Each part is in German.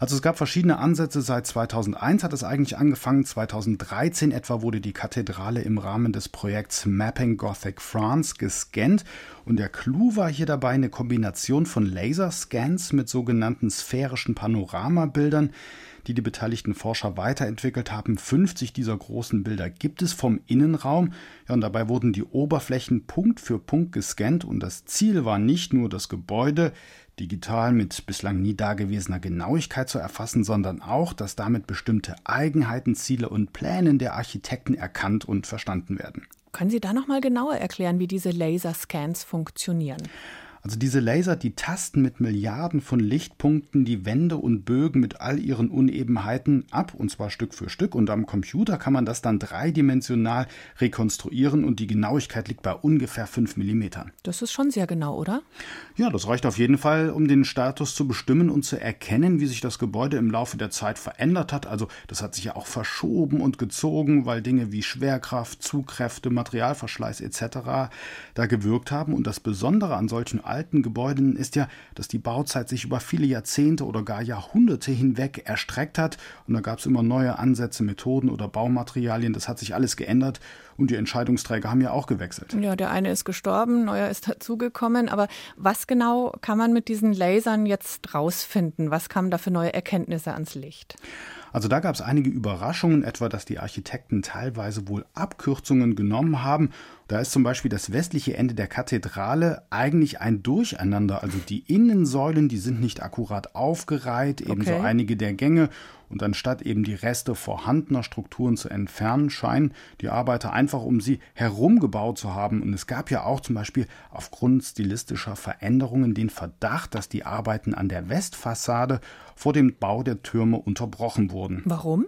Also es gab verschiedene Ansätze. Seit 2001 hat es eigentlich angefangen. 2013 etwa wurde die Kathedrale im Rahmen des Projekts Mapping Gothic France gescannt. Und der Clou war hier dabei eine Kombination von Laserscans mit sogenannten sphärischen Panoramabildern die die beteiligten Forscher weiterentwickelt haben. 50 dieser großen Bilder gibt es vom Innenraum. Ja, und dabei wurden die Oberflächen Punkt für Punkt gescannt und das Ziel war nicht nur das Gebäude digital mit bislang nie dagewesener Genauigkeit zu erfassen, sondern auch, dass damit bestimmte Eigenheiten, Ziele und Pläne der Architekten erkannt und verstanden werden. Können Sie da noch mal genauer erklären, wie diese Laserscans funktionieren? Also diese Laser, die tasten mit Milliarden von Lichtpunkten die Wände und Bögen mit all ihren Unebenheiten ab, und zwar Stück für Stück. Und am Computer kann man das dann dreidimensional rekonstruieren und die Genauigkeit liegt bei ungefähr 5 mm. Das ist schon sehr genau, oder? Ja, das reicht auf jeden Fall, um den Status zu bestimmen und zu erkennen, wie sich das Gebäude im Laufe der Zeit verändert hat. Also das hat sich ja auch verschoben und gezogen, weil Dinge wie Schwerkraft, Zugkräfte, Materialverschleiß etc. da gewirkt haben. Und das Besondere an solchen alten Gebäuden ist ja, dass die Bauzeit sich über viele Jahrzehnte oder gar Jahrhunderte hinweg erstreckt hat. Und da gab es immer neue Ansätze, Methoden oder Baumaterialien. Das hat sich alles geändert. Und die Entscheidungsträger haben ja auch gewechselt. Ja, der eine ist gestorben, neuer ist dazugekommen. Aber was genau kann man mit diesen Lasern jetzt rausfinden? Was kamen da für neue Erkenntnisse ans Licht? Also da gab es einige Überraschungen, etwa dass die Architekten teilweise wohl Abkürzungen genommen haben da ist zum Beispiel das westliche Ende der Kathedrale eigentlich ein Durcheinander. Also die Innensäulen, die sind nicht akkurat aufgereiht, ebenso okay. einige der Gänge. Und anstatt eben die Reste vorhandener Strukturen zu entfernen, scheinen die Arbeiter einfach um sie herum gebaut zu haben. Und es gab ja auch zum Beispiel aufgrund stilistischer Veränderungen den Verdacht, dass die Arbeiten an der Westfassade vor dem Bau der Türme unterbrochen wurden. Warum?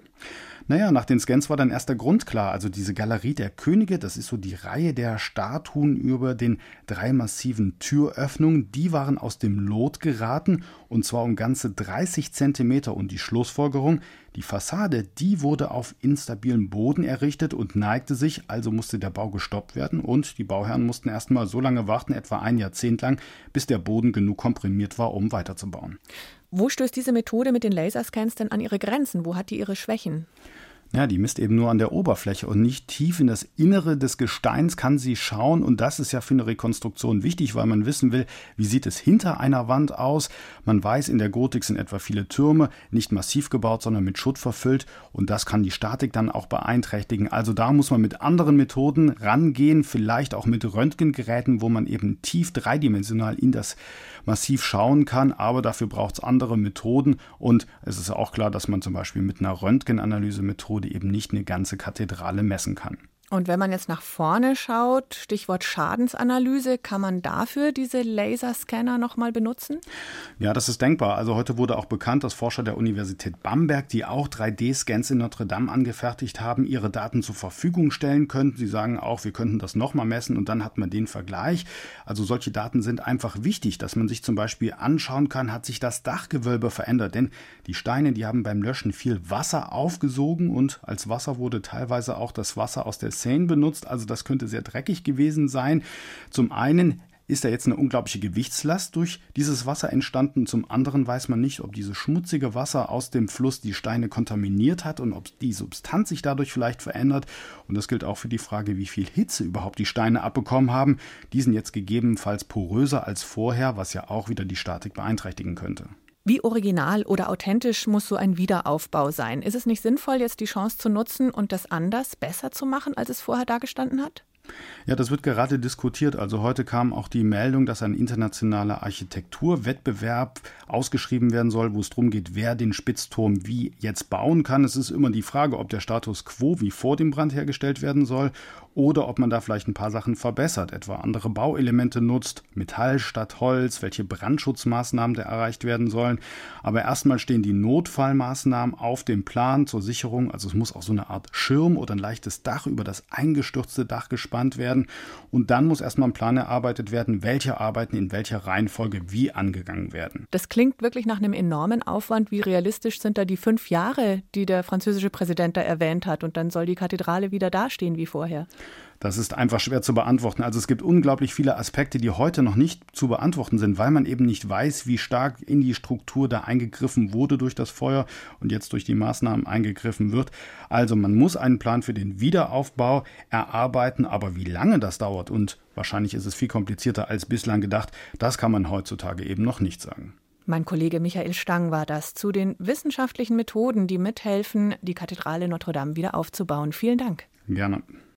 Naja, nach den Scans war dann erst der Grund klar. Also diese Galerie der Könige, das ist so die Reihe der Statuen über den drei massiven Türöffnungen, die waren aus dem Lot geraten und zwar um ganze 30 Zentimeter. Und die Schlussfolgerung, die Fassade, die wurde auf instabilem Boden errichtet und neigte sich, also musste der Bau gestoppt werden und die Bauherren mussten erstmal so lange warten, etwa ein Jahrzehnt lang, bis der Boden genug komprimiert war, um weiterzubauen. Wo stößt diese Methode mit den Laserscans denn an ihre Grenzen? Wo hat die ihre Schwächen? Ja, die misst eben nur an der Oberfläche und nicht tief in das Innere des Gesteins kann sie schauen. Und das ist ja für eine Rekonstruktion wichtig, weil man wissen will, wie sieht es hinter einer Wand aus. Man weiß, in der Gotik sind etwa viele Türme nicht massiv gebaut, sondern mit Schutt verfüllt. Und das kann die Statik dann auch beeinträchtigen. Also da muss man mit anderen Methoden rangehen, vielleicht auch mit Röntgengeräten, wo man eben tief dreidimensional in das Massiv schauen kann. Aber dafür braucht es andere Methoden. Und es ist auch klar, dass man zum Beispiel mit einer Röntgenanalyse-Methode Methode eben nicht eine ganze Kathedrale messen kann. Und wenn man jetzt nach vorne schaut, Stichwort Schadensanalyse, kann man dafür diese Laserscanner nochmal benutzen? Ja, das ist denkbar. Also heute wurde auch bekannt, dass Forscher der Universität Bamberg, die auch 3D-Scans in Notre Dame angefertigt haben, ihre Daten zur Verfügung stellen könnten. Sie sagen auch, wir könnten das nochmal messen und dann hat man den Vergleich. Also solche Daten sind einfach wichtig, dass man sich zum Beispiel anschauen kann, hat sich das Dachgewölbe verändert. Denn die Steine, die haben beim Löschen viel Wasser aufgesogen und als Wasser wurde teilweise auch das Wasser aus der Seine benutzt, also das könnte sehr dreckig gewesen sein. Zum einen ist da jetzt eine unglaubliche Gewichtslast durch dieses Wasser entstanden. Zum anderen weiß man nicht, ob dieses schmutzige Wasser aus dem Fluss die Steine kontaminiert hat und ob die Substanz sich dadurch vielleicht verändert. Und das gilt auch für die Frage, wie viel Hitze überhaupt die Steine abbekommen haben. Die sind jetzt gegebenenfalls poröser als vorher, was ja auch wieder die Statik beeinträchtigen könnte. Wie original oder authentisch muss so ein Wiederaufbau sein? Ist es nicht sinnvoll, jetzt die Chance zu nutzen und das anders, besser zu machen, als es vorher dargestanden hat? Ja, das wird gerade diskutiert. Also heute kam auch die Meldung, dass ein internationaler Architekturwettbewerb ausgeschrieben werden soll, wo es darum geht, wer den Spitzturm wie jetzt bauen kann. Es ist immer die Frage, ob der Status quo wie vor dem Brand hergestellt werden soll oder ob man da vielleicht ein paar Sachen verbessert, etwa andere Bauelemente nutzt, Metall statt Holz, welche Brandschutzmaßnahmen da erreicht werden sollen. Aber erstmal stehen die Notfallmaßnahmen auf dem Plan zur Sicherung. Also es muss auch so eine Art Schirm oder ein leichtes Dach über das eingestürzte Dach gespannt abgebrannt werden. Und dann muss erstmal ein Plan erarbeitet werden, welche Arbeiten in welcher Reihenfolge wie angegangen werden. Das klingt wirklich nach einem enormen Aufwand. Wie realistisch sind da die fünf Jahre, die der französische Präsident da erwähnt hat? Und dann soll die Kathedrale wieder dastehen wie vorher. Das ist einfach schwer zu beantworten. Also es gibt unglaublich viele Aspekte, die heute noch nicht zu beantworten sind, weil man eben nicht weiß, wie stark in die Struktur da eingegriffen wurde durch das Feuer und jetzt durch die Maßnahmen eingegriffen wird. Also man muss einen Plan für den Wiederaufbau erarbeiten, aber wie lange das dauert und wahrscheinlich ist es viel komplizierter als bislang gedacht, das kann man heutzutage eben noch nicht sagen. Mein Kollege Michael Stang war das zu den wissenschaftlichen Methoden, die mithelfen, die Kathedrale Notre Dame wieder aufzubauen. Vielen Dank. Gerne.